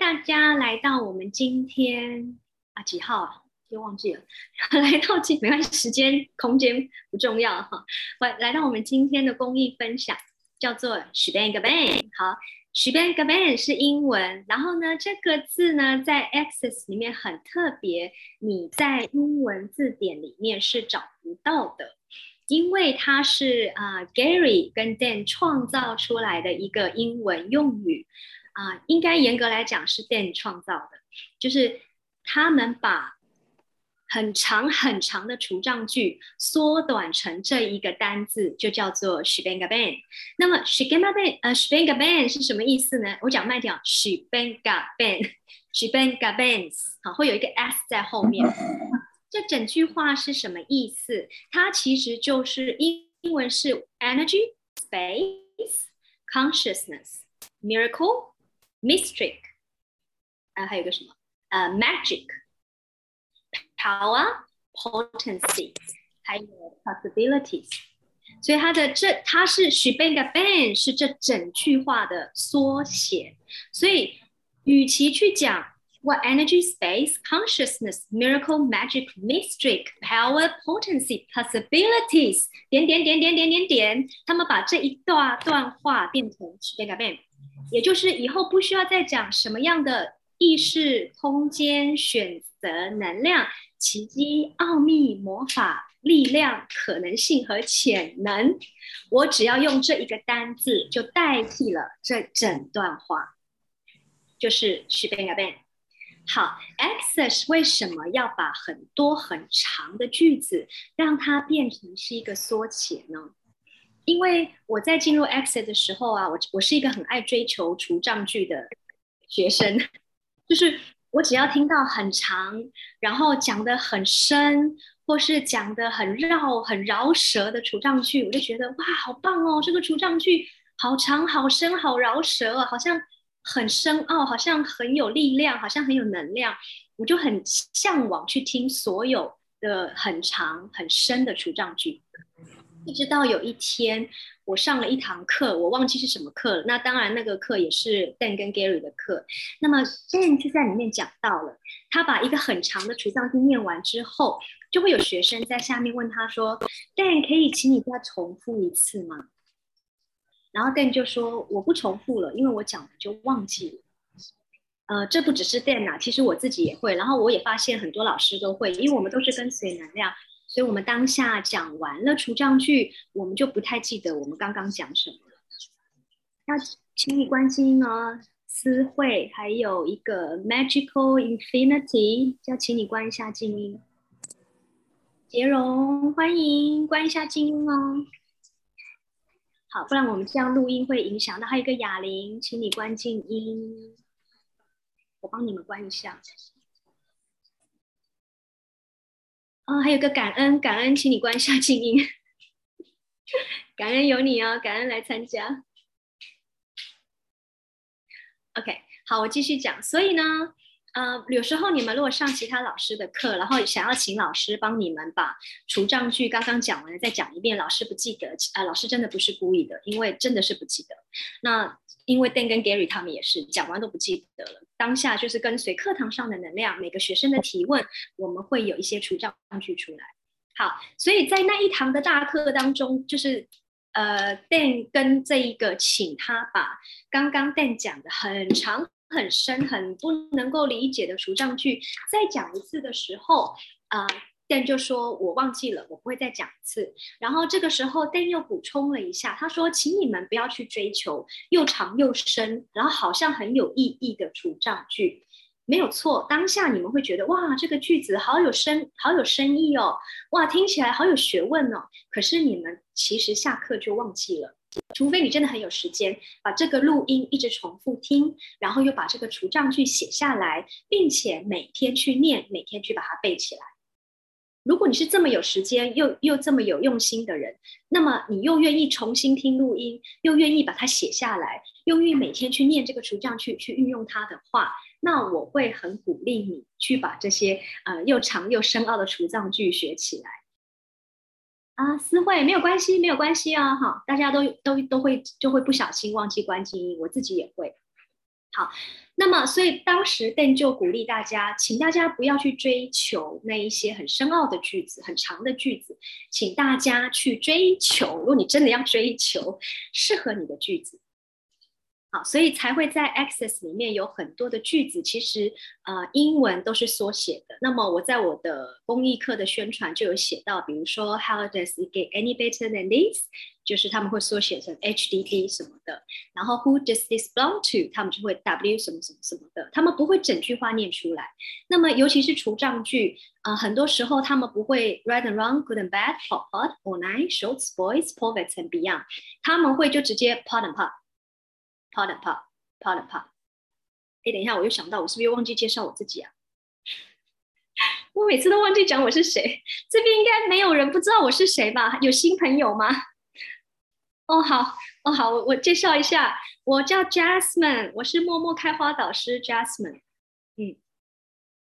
大家来到我们今天啊几号啊？又忘记了。来到今没关系，时间空间不重要哈。来来到我们今天的公益分享，叫做 Shbang Bang。好，Shbang Bang 是英文，然后呢，这个字呢在 Access 里面很特别，你在英文字典里面是找不到的。因为它是啊，Gary 跟 Dan 创造出来的一个英文用语啊，应该严格来讲是 Dan 创造的，就是他们把很长很长的除障句缩短成这一个单字，就叫做 Shbanga Ban。那么 Shbanga Ban 呃，Shbanga Ban 是什么意思呢？我讲慢点，Shbanga Ban，Shbanga Bans，好，会有一个 s 在后面。这整句话是什么意思？它其实就是英英文是 energy, space, consciousness, miracle, mystic，啊，还有个什么？呃，magic, power, potency，还有 possibilities。所以它的这它是 she bang a bang 是这整句话的缩写。所以与其去讲。what energy, space, consciousness, miracle, magic, mystic, power, potency, possibilities，点点点点点点点，他们把这一段段话变成 s h a b 也就是以后不需要再讲什么样的意识、空间、选择、能量、奇迹、奥秘、魔法、力量、可能性和潜能，我只要用这一个单字就代替了这整段话，就是 s h a b 好，access 为什么要把很多很长的句子让它变成是一个缩写呢？因为我在进入 access 的时候啊，我我是一个很爱追求除障句的学生，就是我只要听到很长，然后讲的很深，或是讲的很绕、很饶舌的除障句，我就觉得哇，好棒哦！这个除障句好长、好深、好饶舌啊，好像。很深奥，好像很有力量，好像很有能量，我就很向往去听所有的很长很深的除障句。一直到有一天，我上了一堂课，我忘记是什么课了。那当然，那个课也是 Dan 跟 Gary 的课。那么 Dan 就在里面讲到了，他把一个很长的除障经念完之后，就会有学生在下面问他说：“Dan，可以请你再重复一次吗？”然后 Dan 就说：“我不重复了，因为我讲了就忘记了。呃，这不只是 Dan 啊，其实我自己也会。然后我也发现很多老师都会，因为我们都是跟随能量，所以我们当下讲完了除障句，我们就不太记得我们刚刚讲什么了。要请你关静音哦，思慧，还有一个 Magical Infinity，要请你关一下静音。杰荣，欢迎关一下静音哦。”好，不然我们这样录音会影响到。还有一个哑铃，请你关静音，我帮你们关一下。哦，还有个感恩，感恩，请你关一下静音。感恩有你哦，感恩来参加。OK，好，我继续讲。所以呢。呃，有时候你们如果上其他老师的课，然后想要请老师帮你们把除障句刚刚讲完了再讲一遍，老师不记得，呃，老师真的不是故意的，因为真的是不记得。那因为 Dan 跟 Gary 他们也是讲完都不记得了，当下就是跟随课堂上的能量，每个学生的提问，我们会有一些除障句出来。好，所以在那一堂的大课当中，就是呃，Dan 跟这一个请他把刚刚 Dan 讲的很长。很深、很不能够理解的除障句，再讲一次的时候，啊，Dan 就说：“我忘记了，我不会再讲一次。”然后这个时候，Dan 又补充了一下，他说：“请你们不要去追求又长又深，然后好像很有意义的除障句，没有错。当下你们会觉得哇，这个句子好有深、好有深意哦，哇，听起来好有学问哦。可是你们其实下课就忘记了。”除非你真的很有时间，把这个录音一直重复听，然后又把这个除障句写下来，并且每天去念，每天去把它背起来。如果你是这么有时间又又这么有用心的人，那么你又愿意重新听录音，又愿意把它写下来，又愿意每天去念这个除障句，去运用它的话，那我会很鼓励你去把这些呃又长又深奥的除障句学起来。啊，私会没有关系，没有关系啊，哈，大家都都都会就会不小心忘记关静音，我自己也会。好，那么所以当时邓就鼓励大家，请大家不要去追求那一些很深奥的句子、很长的句子，请大家去追求，如果你真的要追求适合你的句子。好，所以才会在 Access 里面有很多的句子，其实呃英文都是缩写的。那么我在我的公益课的宣传就有写到，比如说 How does it get any better than this？就是他们会缩写成 HDD 什么的。然后 Who does this belong to？他们就会 W 什么什么什么的。他们不会整句话念出来。那么尤其是除障句，呃，很多时候他们不会 right and wrong, good and bad, hot hot, or nice, shorts, boys, poets and beyond。他们会就直接 Part and pot。，pardon pardon pardon。哎，等一下，我又想到，我是不是又忘记介绍我自己啊？我每次都忘记讲我是谁。这边应该没有人不知道我是谁吧？有新朋友吗？哦，好，哦，好，我我介绍一下，我叫 Jasmine，我是默默开花导师 Jasmine。嗯。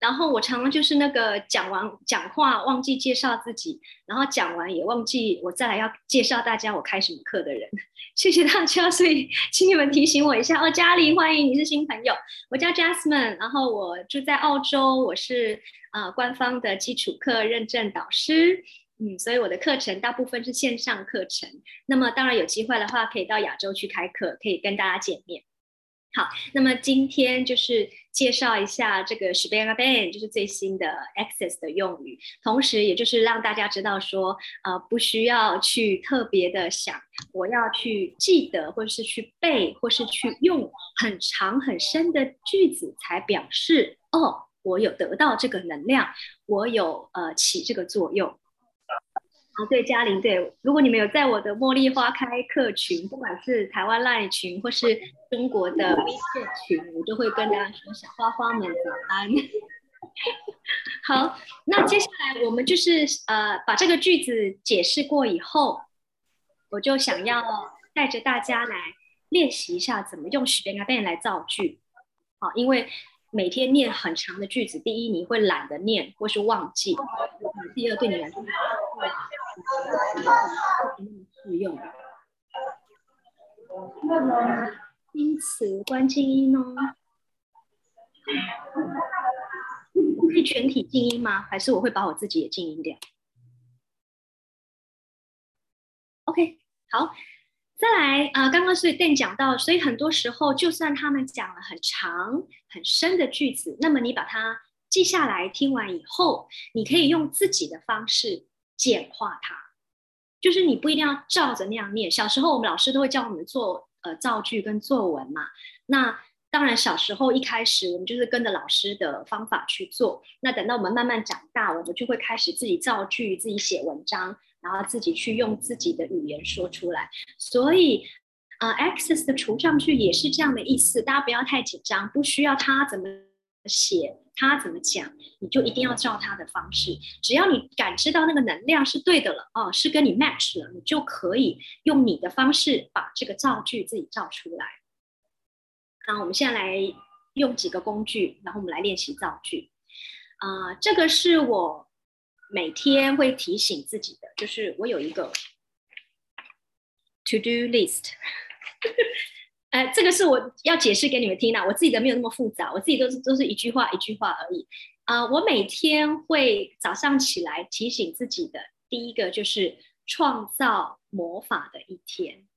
然后我常常就是那个讲完讲话忘记介绍自己，然后讲完也忘记我再来要介绍大家我开什么课的人。谢谢大家，所以请你们提醒我一下哦。嘉玲，欢迎你是新朋友，我叫 Jasmine，然后我住在澳洲，我是啊官方的基础课认证导师，嗯，所以我的课程大部分是线上课程。那么当然有机会的话，可以到亚洲去开课，可以跟大家见面。好，那么今天就是介绍一下这个 Shibana Ban，就是最新的 Access 的用语，同时也就是让大家知道说，呃，不需要去特别的想，我要去记得，或者是去背，或是去用很长很深的句子才表示，哦，我有得到这个能量，我有呃起这个作用。啊，对，嘉玲，对，如果你们有在我的茉莉花开课群，不管是台湾 Line 群或是中国的微信群，我就会跟大家说小花花们早安。好，那接下来我们就是呃把这个句子解释过以后，我就想要带着大家来练习一下怎么用 s p e n g a n 来造句。好，因为。每天念很长的句子，第一你会懒得念或是忘记，第二对你来说适用。因此关静音哦，可以全体静音吗？还是我会把我自己也静音掉？OK，好。再来啊，刚刚是邓讲到，所以很多时候，就算他们讲了很长很深的句子，那么你把它记下来，听完以后，你可以用自己的方式简化它，就是你不一定要照着那样念。小时候我们老师都会教我们做呃造句跟作文嘛，那当然小时候一开始我们就是跟着老师的方法去做，那等到我们慢慢长大，我们就会开始自己造句，自己写文章。然后自己去用自己的语言说出来，所以，呃，access 的除障句也是这样的意思。大家不要太紧张，不需要他怎么写，他怎么讲，你就一定要照他的方式。只要你感知到那个能量是对的了，哦，是跟你 match 了，你就可以用你的方式把这个造句自己造出来。那，我们现在来用几个工具，然后我们来练习造句。啊，这个是我。每天会提醒自己的，就是我有一个 to do list。呃，这个是我要解释给你们听的，我自己的没有那么复杂，我自己都是都是一句话一句话而已。啊，我每天会早上起来提醒自己的，第一个就是创造魔法的一天，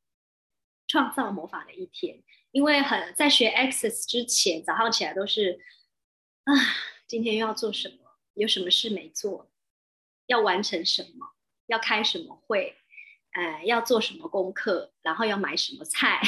创造魔法的一天。因为很在学 Access 之前，早上起来都是啊，今天又要做什么？有什么事没做？要完成什么？要开什么会？呃，要做什么功课？然后要买什么菜？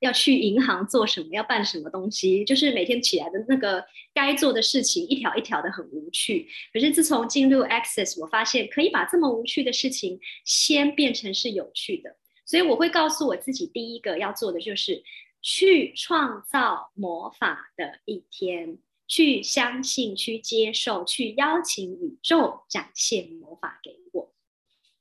要去银行做什么？要办什么东西？就是每天起来的那个该做的事情，一条一条的很无趣。可是自从进入 Access，我发现可以把这么无趣的事情先变成是有趣的。所以我会告诉我自己，第一个要做的就是去创造魔法的一天。去相信，去接受，去邀请宇宙展现魔法给我。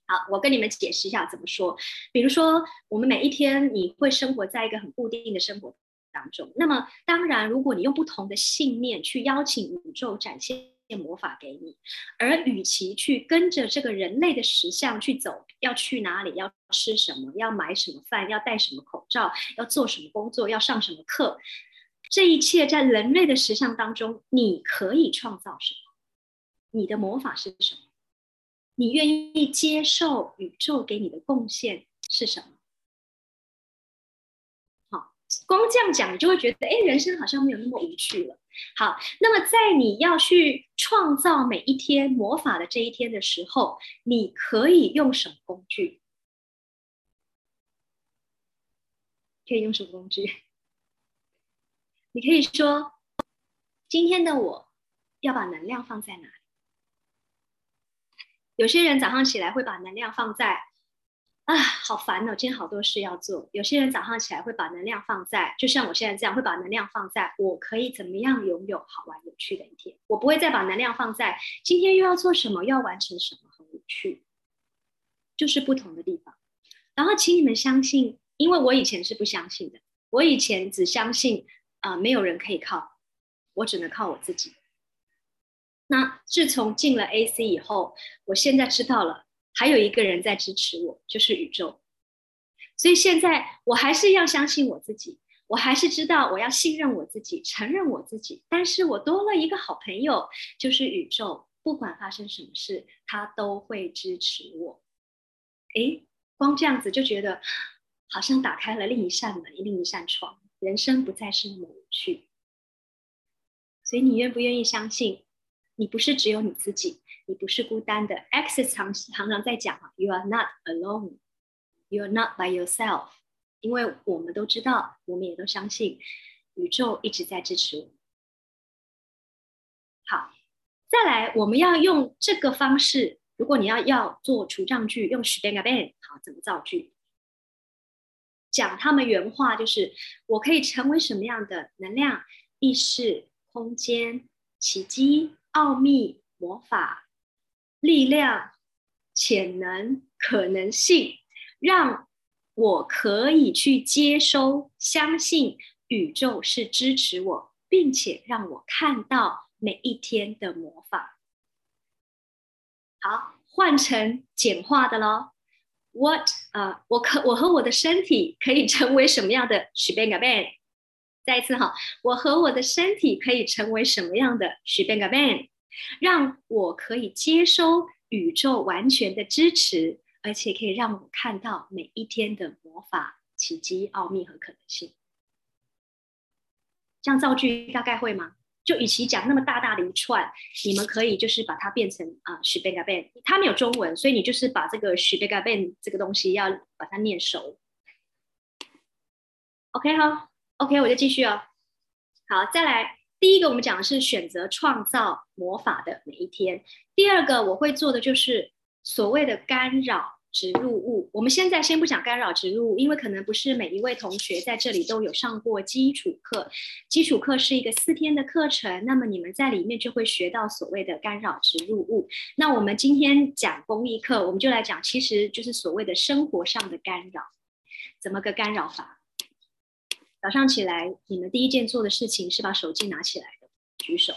好，我跟你们解释一下怎么说。比如说，我们每一天你会生活在一个很固定的生活当中。那么，当然，如果你用不同的信念去邀请宇宙展现魔法给你，而与其去跟着这个人类的实相去走，要去哪里，要吃什么，要买什么饭，要戴什么口罩，要做什么工作，要上什么课。这一切在人类的实相当中，你可以创造什么？你的魔法是什么？你愿意接受宇宙给你的贡献是什么？好，光这样讲，你就会觉得，哎，人生好像没有那么无趣了。好，那么在你要去创造每一天魔法的这一天的时候，你可以用什么工具？可以用什么工具？你可以说，今天的我要把能量放在哪？有些人早上起来会把能量放在啊，好烦哦，今天好多事要做。有些人早上起来会把能量放在，就像我现在这样，会把能量放在我可以怎么样拥有好玩有趣的一天。我不会再把能量放在今天又要做什么，要完成什么很无趣，就是不同的地方。然后，请你们相信，因为我以前是不相信的，我以前只相信。啊，没有人可以靠，我只能靠我自己。那自从进了 AC 以后，我现在知道了，还有一个人在支持我，就是宇宙。所以现在我还是要相信我自己，我还是知道我要信任我自己，承认我自己。但是我多了一个好朋友，就是宇宙，不管发生什么事，他都会支持我。诶，光这样子就觉得好像打开了另一扇门，另一扇窗。人生不再是那么无趣，所以你愿不愿意相信，你不是只有你自己，你不是孤单的。X 常常常在讲，You are not alone, You are not by yourself。因为我们都知道，我们也都相信，宇宙一直在支持我。好，再来，我们要用这个方式。如果你要要做除障句，用 s h b e n a ben，好，怎么造句？讲他们原话就是：我可以成为什么样的能量、意识、空间、奇迹、奥秘、魔法、力量、潜能、可能性，让我可以去接收、相信宇宙是支持我，并且让我看到每一天的魔法。好，换成简化的喽。What 啊，我可我和我的身体可以成为什么样的 s h b e n g a ban？再一次哈，我和我的身体可以成为什么样的 s h b e n g a ban？让我可以接收宇宙完全的支持，而且可以让我看到每一天的魔法、奇迹、奥秘和可能性。这样造句大概会吗？就与其讲那么大大的一串，你们可以就是把它变成啊 s h b e g a ben，它没有中文，所以你就是把这个 s h b e g a ben 这个东西要把它念熟。OK 哈，OK 我就继续哦。好，再来第一个，我们讲的是选择创造魔法的每一天。第二个我会做的就是所谓的干扰。植入物，我们现在先不讲干扰植入物，因为可能不是每一位同学在这里都有上过基础课。基础课是一个四天的课程，那么你们在里面就会学到所谓的干扰植入物。那我们今天讲公益课，我们就来讲，其实就是所谓的生活上的干扰，怎么个干扰法？早上起来，你们第一件做的事情是把手机拿起来的，举手。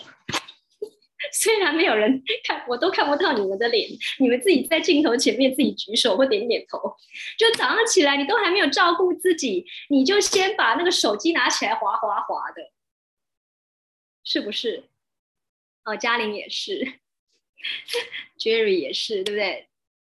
虽然没有人看，我都看不到你们的脸，你们自己在镜头前面自己举手或点点头。就早上起来，你都还没有照顾自己，你就先把那个手机拿起来滑滑滑的，是不是？哦，嘉玲也是，Jerry 也是，对不对？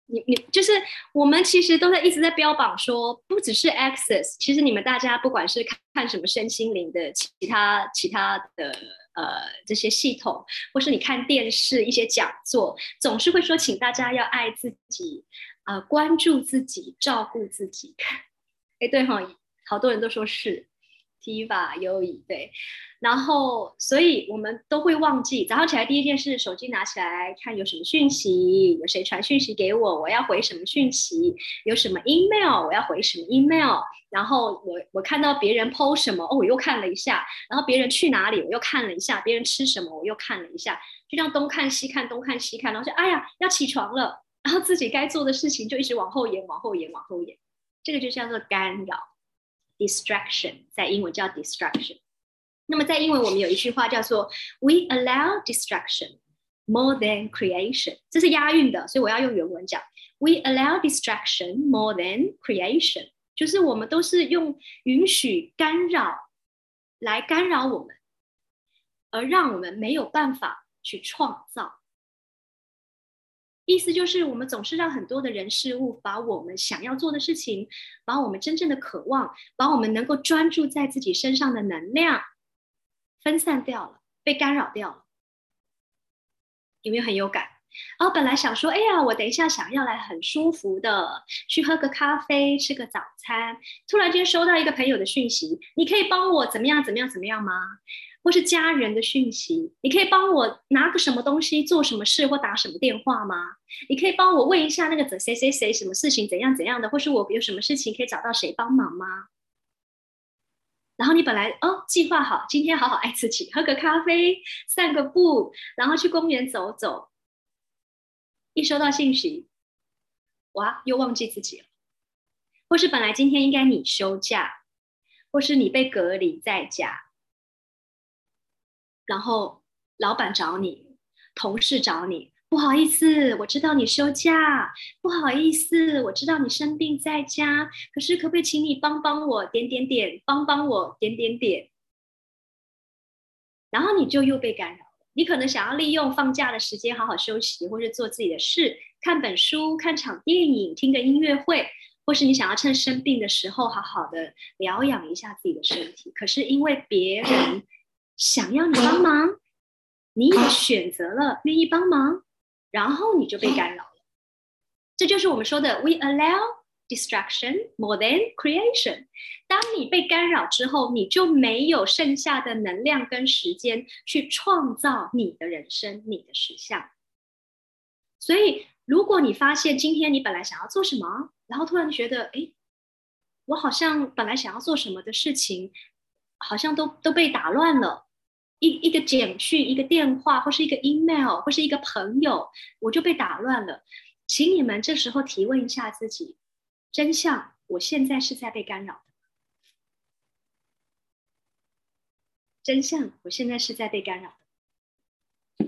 你你就是我们其实都在一直在标榜说，不只是 Access，其实你们大家不管是看看什么身心灵的其他其他的呃这些系统，或是你看电视一些讲座，总是会说，请大家要爱自己，呃，关注自己，照顾自己。哎，对哈，好多人都说是。Tiva 优异对，然后所以我们都会忘记早上起来第一件事，手机拿起来看有什么讯息，有谁传讯息给我，我要回什么讯息，有什么 email 我要回什么 email，然后我我看到别人 po 什么哦，我又看了一下，然后别人去哪里我又看了一下，别人吃什么我又看了一下，就这样东看西看东看西看，然后就哎呀要起床了，然后自己该做的事情就一直往后延往后延往后延，这个就叫做干扰。Distraction 在英文叫 distraction。那么在英文我们有一句话叫做 "We allow distraction more than creation"，这是押韵的，所以我要用原文讲 "We allow distraction more than creation"，就是我们都是用允许干扰来干扰我们，而让我们没有办法去创造。意思就是，我们总是让很多的人事物把我们想要做的事情，把我们真正的渴望，把我们能够专注在自己身上的能量分散掉了，被干扰掉了。有没有很有感？哦，本来想说，哎呀，我等一下想要来很舒服的去喝个咖啡，吃个早餐，突然间收到一个朋友的讯息，你可以帮我怎么样怎么样怎么样吗？或是家人的讯息，你可以帮我拿个什么东西做什么事，或打什么电话吗？你可以帮我问一下那个谁谁谁什么事情怎样怎样的，或是我有什么事情可以找到谁帮忙吗？然后你本来哦计划好今天好好爱自己，喝个咖啡，散个步，然后去公园走走。一收到信息，哇，又忘记自己了，或是本来今天应该你休假，或是你被隔离在家。然后老板找你，同事找你，不好意思，我知道你休假，不好意思，我知道你生病在家，可是可不可以请你帮帮我点点点，帮帮我点点点？然后你就又被干扰了。你可能想要利用放假的时间好好休息，或是做自己的事，看本书、看场电影、听个音乐会，或是你想要趁生病的时候好好的疗养一下自己的身体。可是因为别人。想要你帮忙，你也选择了愿意帮忙，然后你就被干扰了。这就是我们说的 “we allow distraction more than creation”。当你被干扰之后，你就没有剩下的能量跟时间去创造你的人生、你的实相。所以，如果你发现今天你本来想要做什么，然后突然觉得，哎，我好像本来想要做什么的事情，好像都都被打乱了。一一个简讯，一个电话，或是一个 email，或是一个朋友，我就被打乱了。请你们这时候提问一下自己：真相，我现在是在被干扰的。真相，我现在是在被干扰的。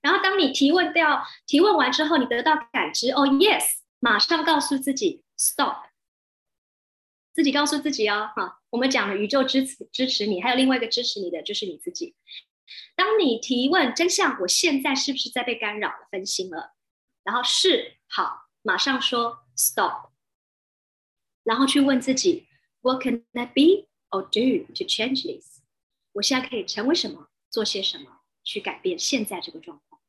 然后，当你提问掉，提问完之后，你得到感知，哦，yes，马上告诉自己 stop。自己告诉自己哦，哈，我们讲了宇宙支持支持你，还有另外一个支持你的就是你自己。当你提问真相，我现在是不是在被干扰了、分心了？然后是好，马上说 stop，然后去问自己，What can I be or do to change this？我现在可以成为什么，做些什么去改变现在这个状况？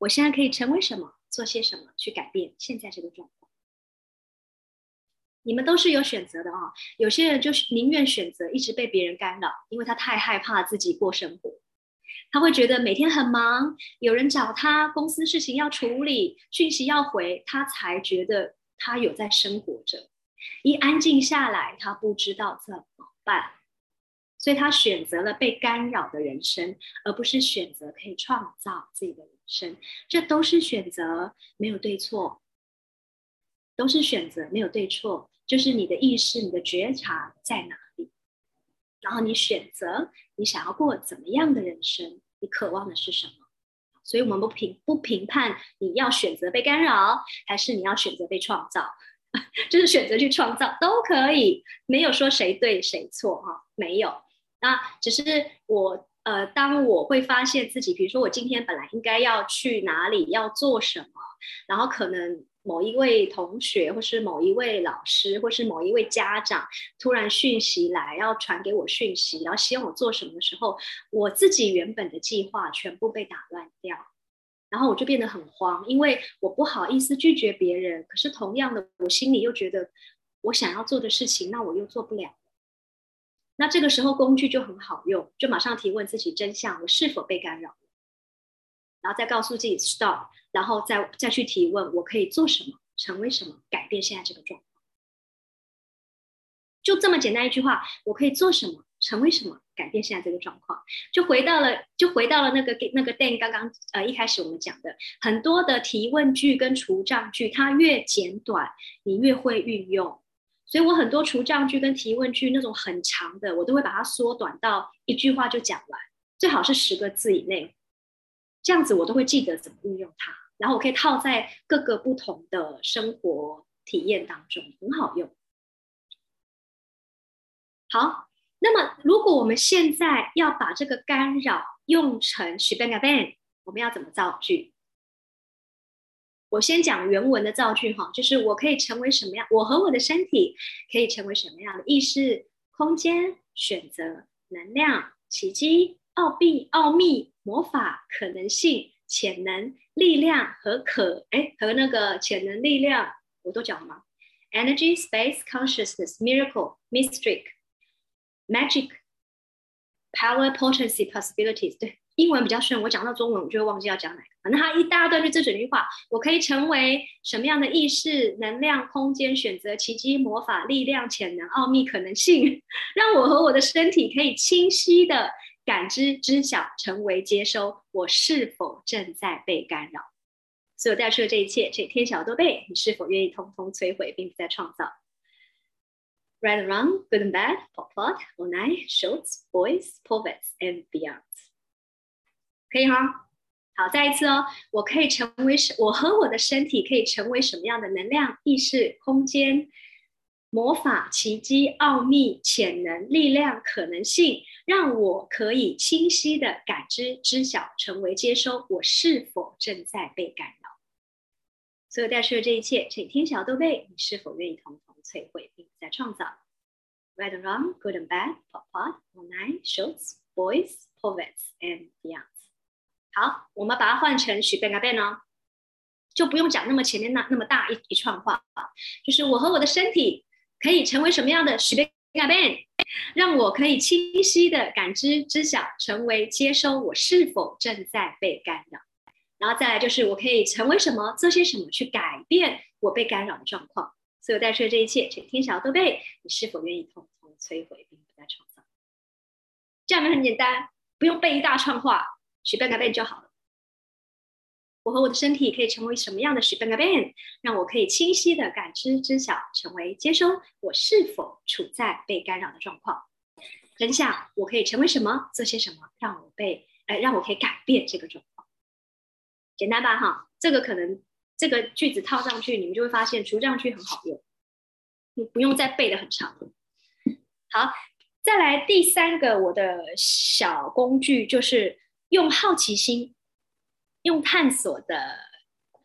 我现在可以成为什么，做些什么去改变现在这个状况？你们都是有选择的啊！有些人就是宁愿选择一直被别人干扰，因为他太害怕自己过生活。他会觉得每天很忙，有人找他，公司事情要处理，讯息要回，他才觉得他有在生活着。一安静下来，他不知道怎么办，所以他选择了被干扰的人生，而不是选择可以创造自己的人生。这都是选择，没有对错。都是选择，没有对错，就是你的意识、你的觉察在哪里，然后你选择你想要过怎么样的人生，你渴望的是什么。所以，我们不评不评判你要选择被干扰，还是你要选择被创造，就是选择去创造都可以，没有说谁对谁错哈，没有。那只是我呃，当我会发现自己，比如说我今天本来应该要去哪里，要做什么，然后可能。某一位同学，或是某一位老师，或是某一位家长，突然讯息来，要传给我讯息，然后希望我做什么的时候，我自己原本的计划全部被打乱掉，然后我就变得很慌，因为我不好意思拒绝别人，可是同样的，我心里又觉得我想要做的事情，那我又做不了。那这个时候工具就很好用，就马上提问自己真相：我是否被干扰？然后再告诉自己 stop，然后再再去提问，我可以做什么，成为什么，改变现在这个状况。就这么简单一句话，我可以做什么，成为什么，改变现在这个状况，就回到了，就回到了那个那个 Dan 刚刚呃一开始我们讲的很多的提问句跟除障句，它越简短，你越会运用。所以我很多除障句跟提问句那种很长的，我都会把它缩短到一句话就讲完，最好是十个字以内。这样子我都会记得怎么运用它，然后我可以套在各个不同的生活体验当中，很好用。好，那么，如果我们现在要把这个干扰用成 s h b e n a b e n 我们要怎么造句？我先讲原文的造句哈，就是我可以成为什么样？我和我的身体可以成为什么样的意识、空间、选择、能量、奇迹、奥秘、奥秘、魔法、可能性、潜能、力量和可哎和那个潜能、力量，我都讲了吗？Energy, space, consciousness, miracle, mystic. Magic, power, potency, possibilities。对，英文比较顺，我讲到中文我就会忘记要讲哪个。反正它一大段就这整句话：我可以成为什么样的意识、能量、空间、选择、奇迹、魔法、力量、潜能、奥秘、可能性，让我和我的身体可以清晰的感知、知晓、成为、接收。我是否正在被干扰？所有带出的这一切，这天晓都被你是否愿意通通摧毁，并不再创造？Right and wrong, good and bad, pop pot, online, shorts, boys, poets and beyond。可以哈，好，再一次哦。我可以成为什？我和我的身体可以成为什么样的能量、意识、空间、魔法、奇迹、奥秘、潜能、力量、可能性，让我可以清晰的感知、知晓、成为、接收。我是否正在被干扰？所有带出的这一切，请天晓都被。你是否愿意同同？摧毁并在创造。Right and wrong, good and bad, pop pop, online, shorts, boys, poets and beyond。好，我们把它换成许变改变哦，就不用讲那么前面那那么大一一串话啊。就是我和我的身体可以成为什么样的许变改变，让我可以清晰的感知、知晓、成为、接收我是否正在被干扰。然后再来就是我可以成为什么，做些什么去改变我被干扰的状况。所有带出的这一切，请天小都被。你是否愿意统统摧毁，并不再创造？这样很简单，不用背一大串话，许愿改变就好了。我和我的身体可以成为什么样的许愿改变？让我可以清晰的感知、知晓、成为、接收我是否处在被干扰的状况。很想我可以成为什么，做些什么，让我被呃，让我可以改变这个状况。简单吧？哈，这个可能。这个句子套上去，你们就会发现除障句很好用，你不用再背的很长。好，再来第三个我的小工具，就是用好奇心、用探索的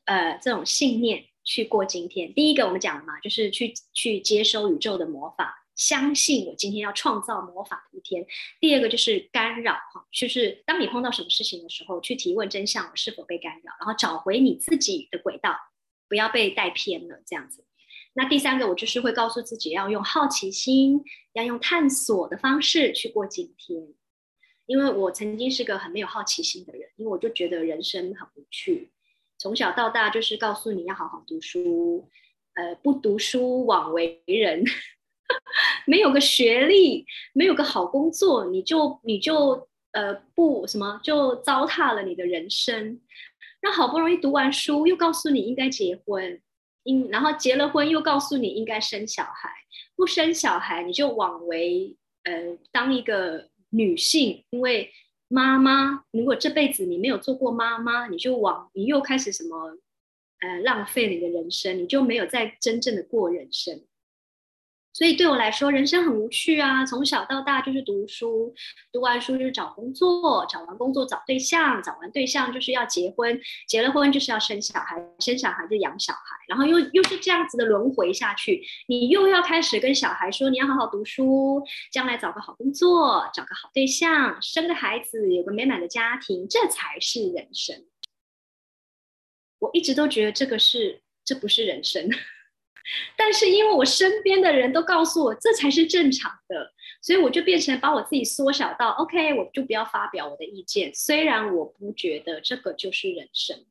呃这种信念去过今天。第一个我们讲了嘛，就是去去接收宇宙的魔法。相信我今天要创造魔法的一天。第二个就是干扰哈，就是当你碰到什么事情的时候，去提问真相，我是否被干扰，然后找回你自己的轨道，不要被带偏了这样子。那第三个，我就是会告诉自己要用好奇心，要用探索的方式去过今天，因为我曾经是个很没有好奇心的人，因为我就觉得人生很无趣，从小到大就是告诉你要好好读书，呃，不读书枉为人。没有个学历，没有个好工作，你就你就呃不什么就糟蹋了你的人生。那好不容易读完书，又告诉你应该结婚，应然后结了婚又告诉你应该生小孩，不生小孩你就枉为呃当一个女性，因为妈妈如果这辈子你没有做过妈妈，你就往你又开始什么呃浪费你的人生，你就没有在真正的过人生。所以对我来说，人生很无趣啊！从小到大就是读书，读完书就是找工作，找完工作找对象，找完对象就是要结婚，结了婚就是要生小孩，生小孩就养小孩，然后又又是这样子的轮回下去。你又要开始跟小孩说，你要好好读书，将来找个好工作，找个好对象，生个孩子，有个美满的家庭，这才是人生。我一直都觉得这个是，这不是人生。但是因为我身边的人都告诉我这才是正常的，所以我就变成把我自己缩小到 OK，我就不要发表我的意见。虽然我不觉得这个就是人生，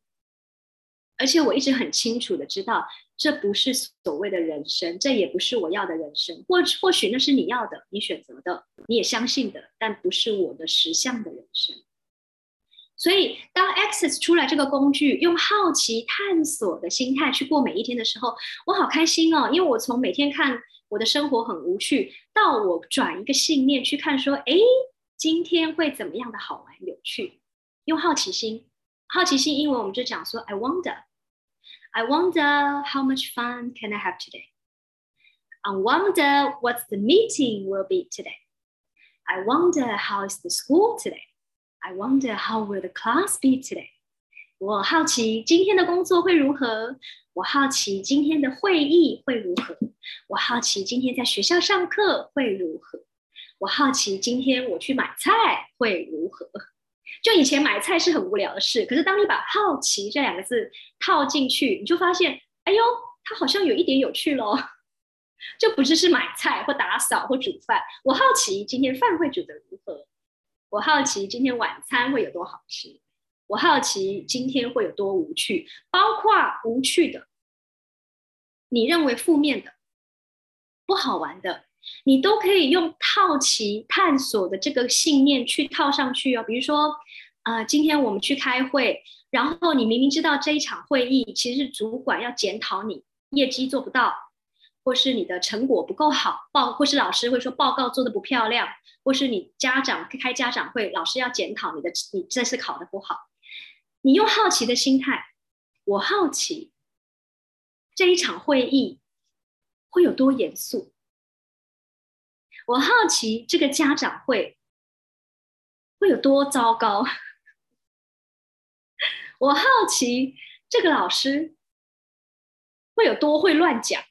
而且我一直很清楚的知道，这不是所谓的人生，这也不是我要的人生。或或许那是你要的，你选择的，你也相信的，但不是我的实相的人生。所以，当 Access 出来这个工具，用好奇探索的心态去过每一天的时候，我好开心哦！因为我从每天看我的生活很无趣，到我转一个信念去看，说，哎，今天会怎么样的好玩有趣？用好奇心，好奇心英文我们就讲说，I wonder，I wonder how much fun can I have today？I wonder what's the meeting will be today？I wonder how is the school today? I wonder how will the class be today? 我好奇今天的工作会如何？我好奇今天的会议会如何？我好奇今天在学校上课会如何？我好奇今天我去买菜会如何？就以前买菜是很无聊的事，可是当你把“好奇”这两个字套进去，你就发现，哎呦，它好像有一点有趣喽。就不只是买菜或打扫或煮饭。我好奇今天饭会煮得如何？我好奇今天晚餐会有多好吃？我好奇今天会有多无趣？包括无趣的，你认为负面的、不好玩的，你都可以用好奇探索的这个信念去套上去哦。比如说，呃，今天我们去开会，然后你明明知道这一场会议其实主管要检讨你业绩做不到。或是你的成果不够好，报或是老师会说报告做的不漂亮，或是你家长开家长会，老师要检讨你的你这次考的不好，你用好奇的心态，我好奇这一场会议会有多严肃，我好奇这个家长会会有多糟糕，我好奇这个老师会有多会乱讲。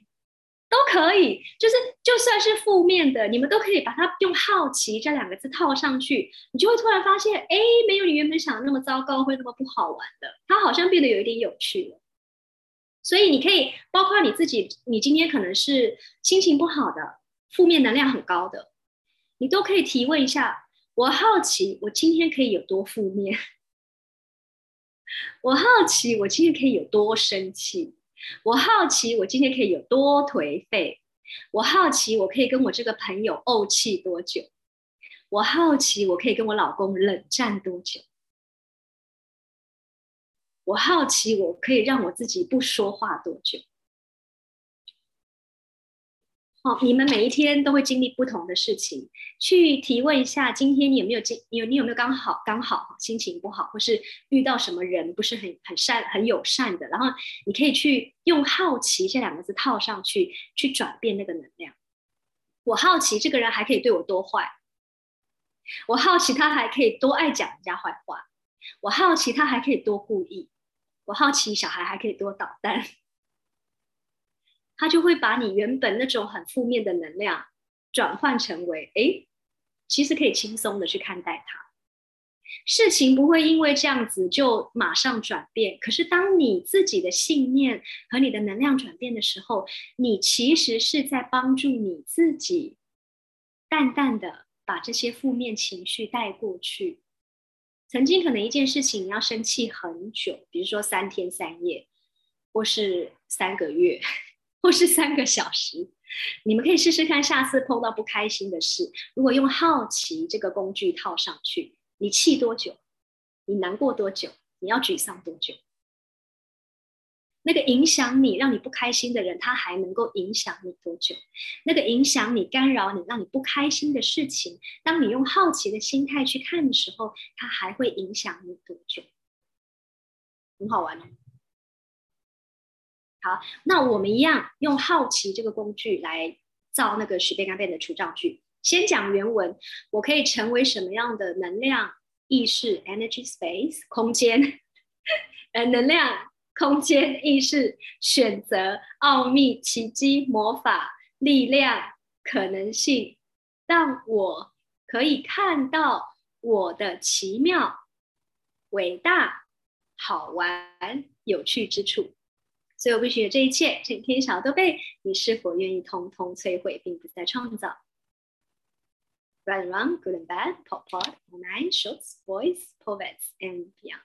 都可以，就是就算是负面的，你们都可以把它用“好奇”这两个字套上去，你就会突然发现，哎，没有你原本想的那么糟糕，会那么不好玩的，它好像变得有一点有趣了。所以你可以包括你自己，你今天可能是心情不好的，负面能量很高的，你都可以提问一下：我好奇，我今天可以有多负面？我好奇，我今天可以有多生气？我好奇，我今天可以有多颓废？我好奇，我可以跟我这个朋友怄气多久？我好奇，我可以跟我老公冷战多久？我好奇，我可以让我自己不说话多久？好，你们每一天都会经历不同的事情，去提问一下，今天你有没有经有你有没有刚好刚好心情不好，或是遇到什么人不是很很善很友善的，然后你可以去用好奇这两个字套上去，去转变那个能量。我好奇这个人还可以对我多坏，我好奇他还可以多爱讲人家坏话，我好奇他还可以多故意，我好奇小孩还可以多捣蛋。他就会把你原本那种很负面的能量转换成为，哎，其实可以轻松的去看待它。事情不会因为这样子就马上转变。可是当你自己的信念和你的能量转变的时候，你其实是在帮助你自己，淡淡的把这些负面情绪带过去。曾经可能一件事情你要生气很久，比如说三天三夜，或是三个月。或是三个小时，你们可以试试看，下次碰到不开心的事，如果用好奇这个工具套上去，你气多久？你难过多久？你要沮丧多久？那个影响你、让你不开心的人，他还能够影响你多久？那个影响你、干扰你、让你不开心的事情，当你用好奇的心态去看的时候，它还会影响你多久？很好玩哦。好，那我们一样用好奇这个工具来造那个许贝加贝的除障句。先讲原文，我可以成为什么样的能量意识 （energy space） 空间？呃，能量空间意识选择奥秘奇迹魔法力量可能性，让我可以看到我的奇妙、伟大、好玩、有趣之处。所以我必须有这一切，整天小都被你是否愿意通通摧毁，并不再创造？Right and wrong, good and bad, pop part, nine shorts, boys, poets, and beyond。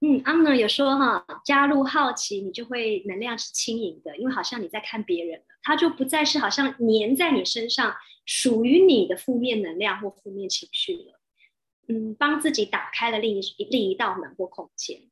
嗯，Anna 有说哈，加入好奇，你就会能量是轻盈的，因为好像你在看别人了，它就不再是好像粘在你身上，属于你的负面能量或负面情绪了。嗯，帮自己打开了另一另一道门或空间。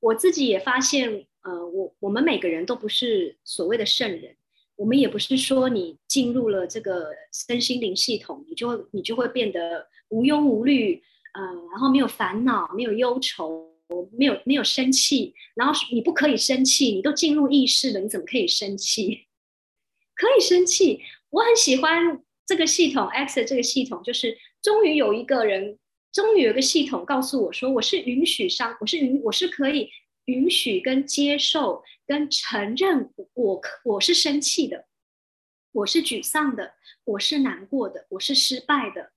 我自己也发现，呃，我我们每个人都不是所谓的圣人，我们也不是说你进入了这个身心灵系统，你就会你就会变得无忧无虑，呃，然后没有烦恼，没有忧愁，没有没有生气，然后你不可以生气，你都进入意识了，你怎么可以生气？可以生气，我很喜欢这个系统 X 这个系统，就是终于有一个人，终于有个系统告诉我说，我是允许伤，我是允，我是可以允许跟接受跟承认我我是生气的，我是沮丧的，我是难过的，我是失败的，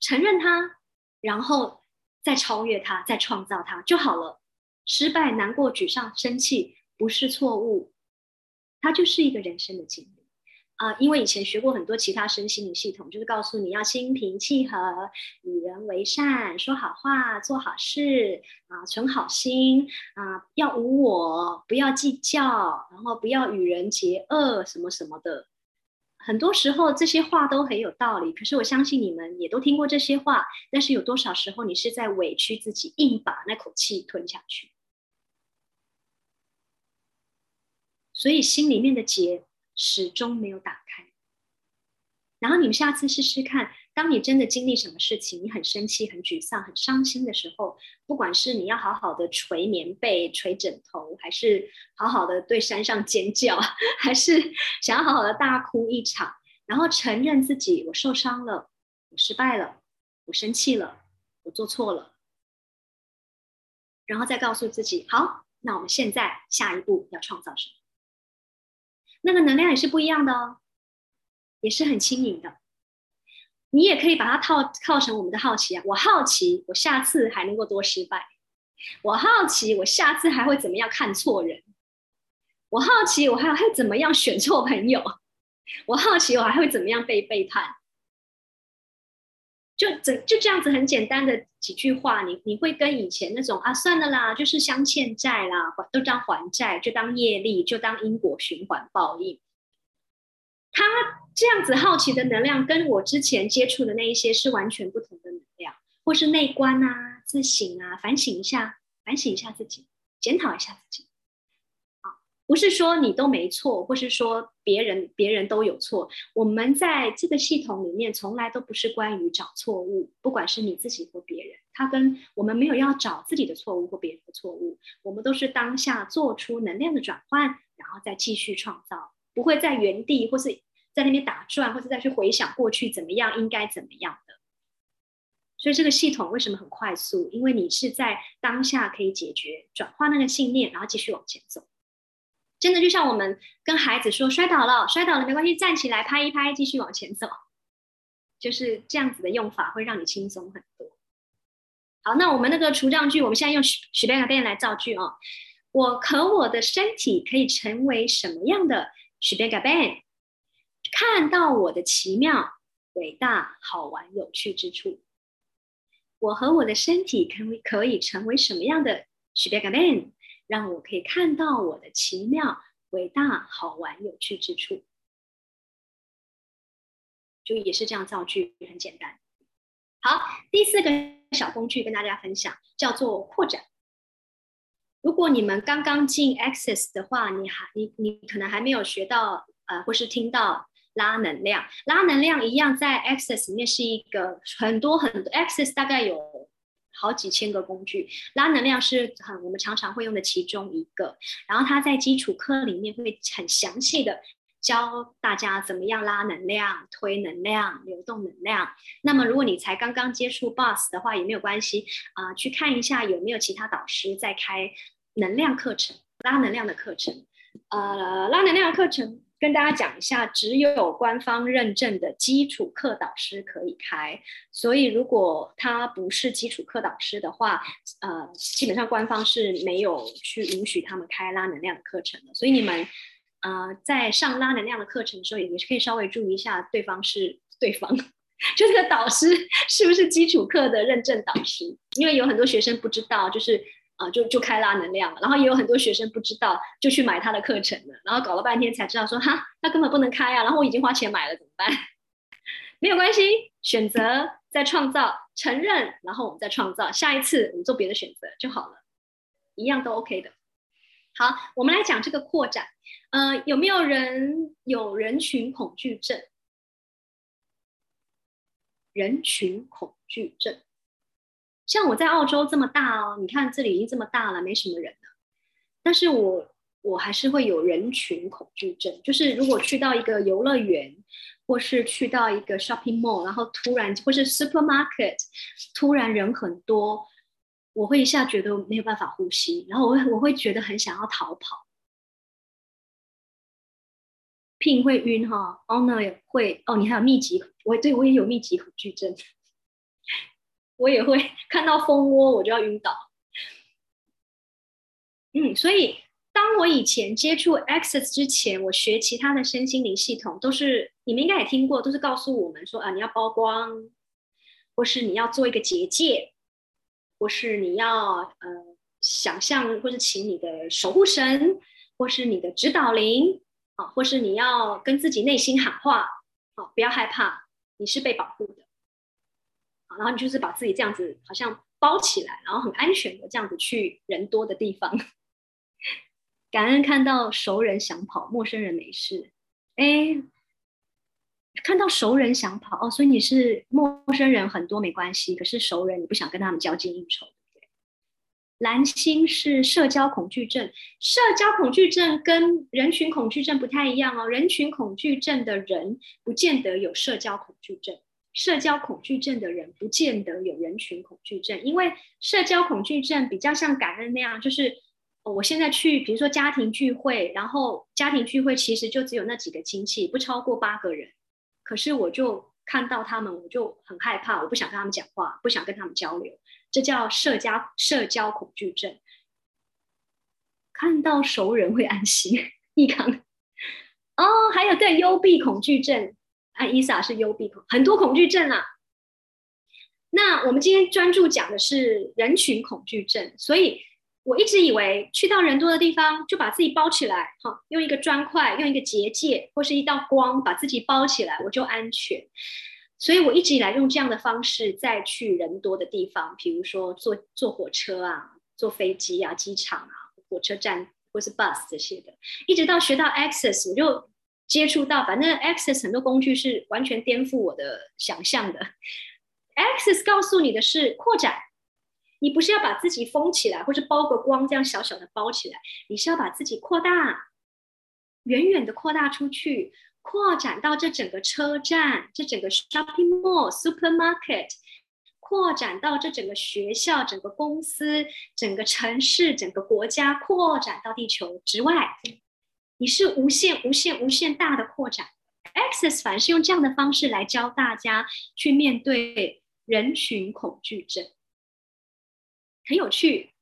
承认它，然后再超越它，再创造它就好了。失败、难过、沮丧、生气不是错误，它就是一个人生的经历啊。因为以前学过很多其他身心灵系统，就是告诉你要心平气和、与人为善、说好话、做好事啊、存好心啊，要无我，不要计较，然后不要与人结恶，什么什么的。很多时候这些话都很有道理，可是我相信你们也都听过这些话。但是有多少时候你是在委屈自己，硬把那口气吞下去？所以心里面的结始终没有打开。然后你们下次试试看，当你真的经历什么事情，你很生气、很沮丧、很伤心的时候，不管是你要好好的捶棉被、捶枕头，还是好好的对山上尖叫，还是想要好好的大哭一场，然后承认自己我受伤了，我失败了，我生气了，我做错了，然后再告诉自己，好，那我们现在下一步要创造什么？那个能量也是不一样的哦，也是很轻盈的。你也可以把它套套成我们的好奇啊，我好奇我下次还能够多失败，我好奇我下次还会怎么样看错人，我好奇我还会怎么样选错朋友，我好奇我还会怎么样被背叛。就整就这样子很简单的几句话，你你会跟以前那种啊算了啦，就是相欠债啦，还都当还债，就当业力，就当因果循环报应。他这样子好奇的能量，跟我之前接触的那一些是完全不同的能量，或是内观啊、自省啊、反省一下、反省一下自己、检讨一下自己。不是说你都没错，或是说别人别人都有错。我们在这个系统里面，从来都不是关于找错误，不管是你自己或别人，他跟我们没有要找自己的错误或别人的错误，我们都是当下做出能量的转换，然后再继续创造，不会在原地或是在那边打转，或者再去回想过去怎么样，应该怎么样的。所以这个系统为什么很快速？因为你是在当下可以解决转化那个信念，然后继续往前走。真的就像我们跟孩子说，摔倒了，摔倒了没关系，站起来拍一拍，继续往前走，就是这样子的用法会让你轻松很多。好，那我们那个除障句，我们现在用许许边个边来造句哦。我和我的身体可以成为什么样的许边个边？看到我的奇妙、伟大、好玩、有趣之处。我和我的身体可可以成为什么样的许边个边？让我可以看到我的奇妙、伟大、好玩、有趣之处，就也是这样造句，很简单。好，第四个小工具跟大家分享，叫做扩展。如果你们刚刚进 Access 的话，你还你你可能还没有学到呃，或是听到拉能量，拉能量一样在 Access 里面是一个很多很多 Access 大概有。好几千个工具拉能量是很我们常常会用的其中一个，然后它在基础课里面会很详细的教大家怎么样拉能量、推能量、流动能量。那么如果你才刚刚接触 Boss 的话也没有关系啊，去看一下有没有其他导师在开能量课程、拉能量的课程，呃，拉能量的课程。跟大家讲一下，只有官方认证的基础课导师可以开，所以如果他不是基础课导师的话，呃，基本上官方是没有去允许他们开拉能量的课程的。所以你们，呃，在上拉能量的课程的时候，也是可以稍微注意一下对方是对方，就这个导师是不是基础课的认证导师，因为有很多学生不知道，就是。啊，就就开拉能量了，然后也有很多学生不知道，就去买他的课程了，然后搞了半天才知道说哈，他根本不能开啊，然后我已经花钱买了怎么办？没有关系，选择再创造，承认，然后我们再创造，下一次我们做别的选择就好了，一样都 OK 的。好，我们来讲这个扩展，呃，有没有人有人群恐惧症？人群恐惧症。像我在澳洲这么大哦，你看这里已经这么大了，没什么人了。但是我我还是会有人群恐惧症。就是如果去到一个游乐园，或是去到一个 shopping mall，然后突然或是 supermarket，突然人很多，我会一下觉得没有办法呼吸，然后我会我会觉得很想要逃跑。Pin 会晕哈，Honor 也会哦，你还有密集，我对我也有密集恐惧症，我也会看到蜂窝我就要晕倒。嗯，所以当我以前接触 Access 之前，我学其他的身心灵系统，都是你们应该也听过，都是告诉我们说啊，你要曝光，或是你要做一个结界，或是你要呃想象，或是请你的守护神，或是你的指导灵啊。或是你要跟自己内心喊话，好，不要害怕，你是被保护的，然后你就是把自己这样子好像包起来，然后很安全的这样子去人多的地方。感恩看到熟人想跑，陌生人没事。哎，看到熟人想跑哦，所以你是陌生人很多没关系，可是熟人你不想跟他们交际应酬。蓝星是社交恐惧症，社交恐惧症跟人群恐惧症不太一样哦。人群恐惧症的人不见得有社交恐惧症，社交恐惧症的人不见得有人群恐惧症。因为社交恐惧症比较像感恩那样，就是我现在去，比如说家庭聚会，然后家庭聚会其实就只有那几个亲戚，不超过八个人，可是我就看到他们，我就很害怕，我不想跟他们讲话，不想跟他们交流。这叫社交社交恐惧症，看到熟人会安心。易康，哦，还有对幽闭恐惧症，啊，伊莎是幽闭恐，很多恐惧症啊。那我们今天专注讲的是人群恐惧症，所以我一直以为去到人多的地方就把自己包起来，哈，用一个砖块，用一个结界或是一道光把自己包起来，我就安全。所以我一直以来用这样的方式再去人多的地方，比如说坐坐火车啊、坐飞机啊、机场啊、火车站或是 bus 这些的，一直到学到 Access，我就接触到，反正 Access 很多工具是完全颠覆我的想象的。Access 告诉你的是扩展，你不是要把自己封起来，或是包个光这样小小的包起来，你是要把自己扩大，远远的扩大出去。扩展到这整个车站，这整个 shopping mall、supermarket，扩展到这整个学校、整个公司、整个城市、整个国家，扩展到地球之外，你是无限、无限、无限大的扩展。Access 反而是用这样的方式来教大家去面对人群恐惧症，很有趣。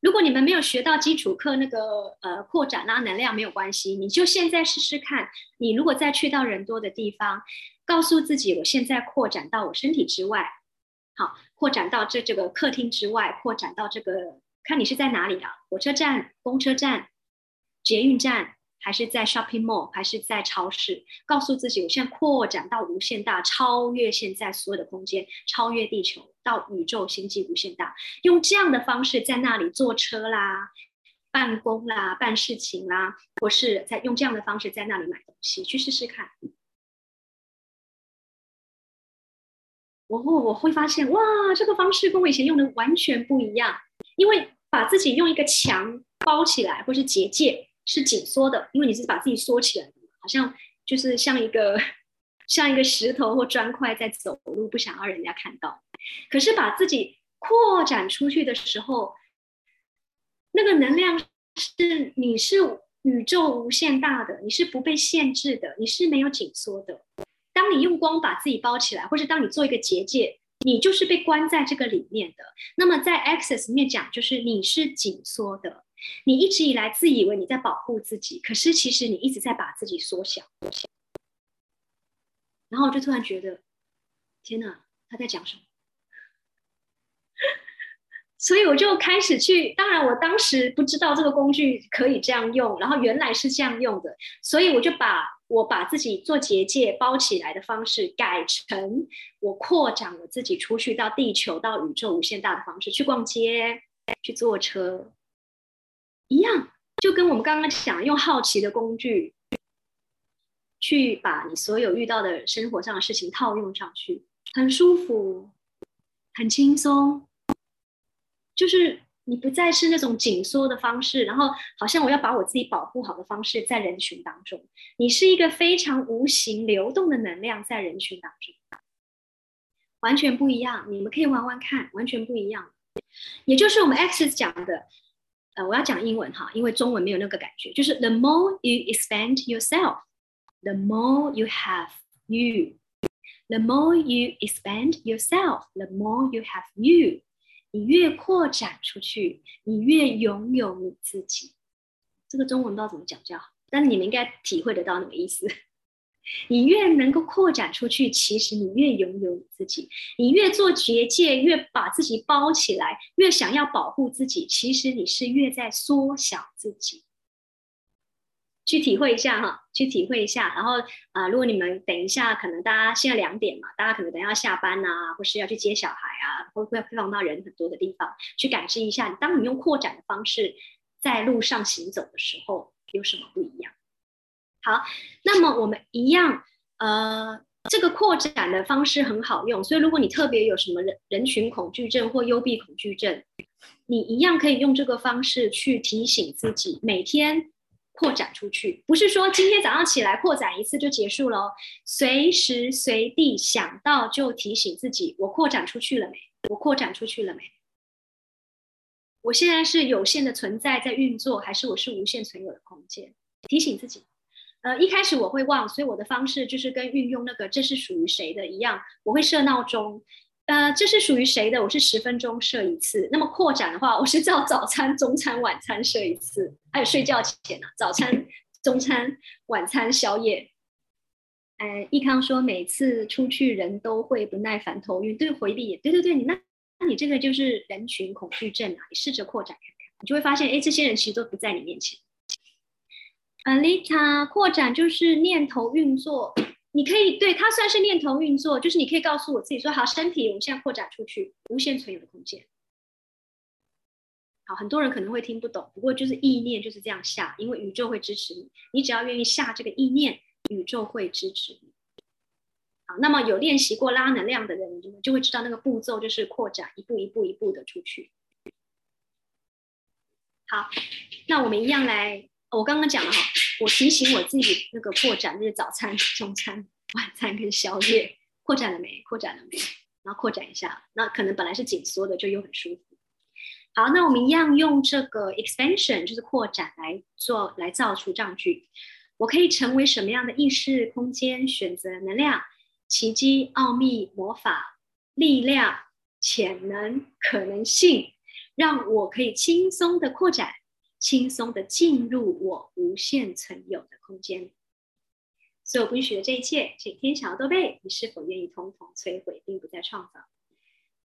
如果你们没有学到基础课那个呃扩展拉能量没有关系，你就现在试试看。你如果再去到人多的地方，告诉自己，我现在扩展到我身体之外，好，扩展到这这个客厅之外，扩展到这个，看你是在哪里啊？火车站、公车站、捷运站。还是在 shopping mall，还是在超市，告诉自己，我现在扩展到无限大，超越现在所有的空间，超越地球，到宇宙星际无限大。用这样的方式在那里坐车啦、办公啦、办事情啦，或是在用这样的方式在那里买东西，去试试看。我我会发现，哇，这个方式跟我以前用的完全不一样，因为把自己用一个墙包起来，或是结界。是紧缩的，因为你是把自己缩起来的，好像就是像一个像一个石头或砖块在走路，不想要人家看到。可是把自己扩展出去的时候，那个能量是你是宇宙无限大的，你是不被限制的，你是没有紧缩的。当你用光把自己包起来，或是当你做一个结界，你就是被关在这个里面的。那么在 Access 里面讲，就是你是紧缩的。你一直以来自以为你在保护自己，可是其实你一直在把自己缩小。然后我就突然觉得，天哪，他在讲什么？所以我就开始去，当然我当时不知道这个工具可以这样用，然后原来是这样用的，所以我就把我把自己做结界包起来的方式改成我扩展我自己出去到地球到宇宙无限大的方式，去逛街，去坐车。一样，就跟我们刚刚讲，用好奇的工具，去把你所有遇到的生活上的事情套用上去，很舒服，很轻松。就是你不再是那种紧缩的方式，然后好像我要把我自己保护好的方式在人群当中，你是一个非常无形流动的能量在人群当中，完全不一样。你们可以玩玩看，完全不一样。也就是我们 X 讲的，我要讲英文哈，因为中文没有那个感觉。就是 The more you expand yourself，the more you have you。The more you expand yourself，the more you have you。你越扩展出去，你越拥有你自己。这个中文不知道怎么讲较好，但是你们应该体会得到那个意思。你越能够扩展出去，其实你越拥有你自己。你越做结界，越把自己包起来，越想要保护自己，其实你是越在缩小自己。去体会一下哈，去体会一下。然后啊，如果你们等一下，可能大家现在两点嘛，大家可能等下要下班呐，或是要去接小孩啊，会会会放到人很多的地方去感知一下。当你用扩展的方式在路上行走的时候，有什么不一样？好，那么我们一样，呃，这个扩展的方式很好用。所以如果你特别有什么人人群恐惧症或幽闭恐惧症，你一样可以用这个方式去提醒自己每天。扩展出去，不是说今天早上起来扩展一次就结束了，随时随地想到就提醒自己：我扩展出去了没？我扩展出去了没？我现在是有限的存在在运作，还是我是无限存有的空间？提醒自己。呃，一开始我会忘，所以我的方式就是跟运用那个这是属于谁的一样，我会设闹钟。呃，这是属于谁的？我是十分钟设一次。那么扩展的话，我是照早餐、中餐、晚餐设一次，还有睡觉前啊，早餐、中餐、晚餐、宵夜。哎，易康说每次出去人都会不耐烦、头晕，对回避，对对对，你那那你这个就是人群恐惧症啊！你试着扩展看看，你就会发现，哎，这些人其实都不在你面前。A l i t a 扩展就是念头运作。你可以对它算是念头运作，就是你可以告诉我自己说好，身体我们现在扩展出去，无限存有的空间。好，很多人可能会听不懂，不过就是意念就是这样下，因为宇宙会支持你，你只要愿意下这个意念，宇宙会支持你。好，那么有练习过拉能量的人，就就会知道那个步骤就是扩展，一步一步一步的出去。好，那我们一样来。我刚刚讲了哈，我提醒我自己那个扩展就是早餐、中餐、晚餐跟宵夜扩展了没？扩展了没？然后扩展一下，那可能本来是紧缩的，就又很舒服。好，那我们一样用这个 expansion 就是扩展来做，来造出这样句。我可以成为什么样的意识空间？选择能量、奇迹、奥秘、魔法、力量、潜能、可能性，让我可以轻松的扩展。轻松的进入我无限存有的空间，所有不允许的这一切，请天桥都被。你是否愿意通通摧毁，并不再创造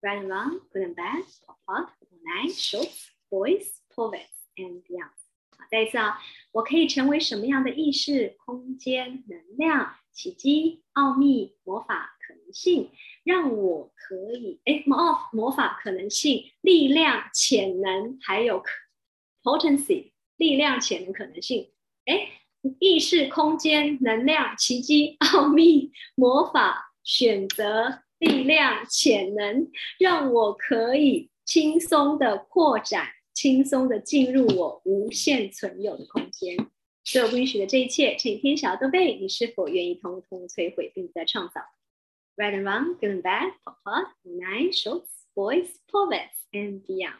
？Right and wrong, good and bad, hot, nice, short, boys, poets, and beyond。好，再一次啊，我可以成为什么样的意识、空间、能量、奇迹、奥秘、魔法、可能性，让我可以哎，魔魔法、可能性、力量、潜能，还有可。Potency 力量、潜能、可能性，哎，意识、空间、能量、奇迹、奥秘、魔法、选择、力量、潜能，让我可以轻松的扩展，轻松的进入我无限存有的空间。所有不允许的这一切，请天晓得被，你是否愿意通通摧毁，并在创造？Right and wrong, good and bad, hot, hot, nice, shorts, boys, poets, and beyond.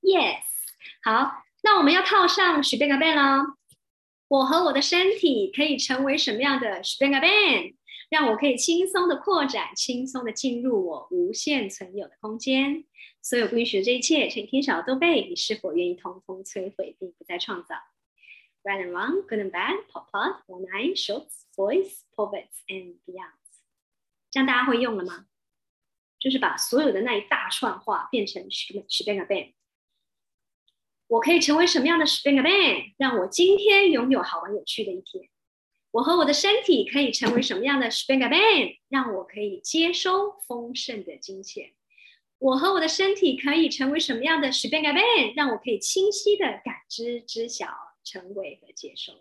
Yes. 好，那我们要套上 s h b e n g a band 喽。我和我的身体可以成为什么样的 s h b e n g a band？让我可以轻松的扩展，轻松的进入我无限存有的空间。所有不允许的这一切，请天晓都被。你是否愿意通通摧毁，并不再创造？Right and wrong, good and bad, pop up, one eye, shorts, boys, poets, and beyond。这样大家会用了吗？就是把所有的那一大串话变成 s h b e n g a band。我可以成为什么样的 Spring Man，让我今天拥有好玩有趣的一天？我和我的身体可以成为什么样的 Spring Man，让我可以接收丰盛的金钱？我和我的身体可以成为什么样的 Spring Man，让我可以清晰的感知、知晓、成为和接受？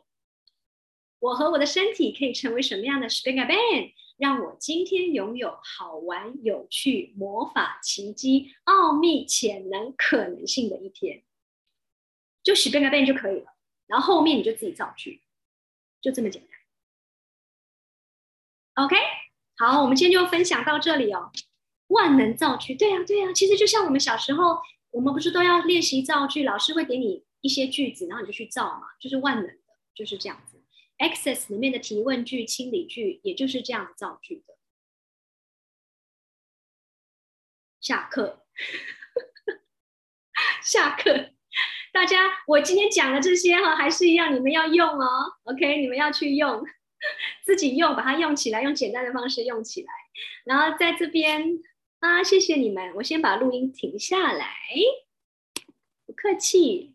我和我的身体可以成为什么样的 Spring Man，让我今天拥有好玩、有趣、魔法、奇迹、奥秘、潜能、可能性的一天。就许变改变就可以了，然后后面你就自己造句，就这么简单。OK，好，我们今天就分享到这里哦。万能造句，对呀，对呀，其实就像我们小时候，我们不是都要练习造句，老师会给你一些句子，然后你就去造嘛，就是万能的，就是这样子。Access 里面的提问句、清理句，也就是这样造句的。下课，下课，大家，我今天讲的这些哈，还是一样，你们要用哦，OK，你们要去用，自己用，把它用起来，用简单的方式用起来。然后在这边啊，谢谢你们，我先把录音停下来，不客气。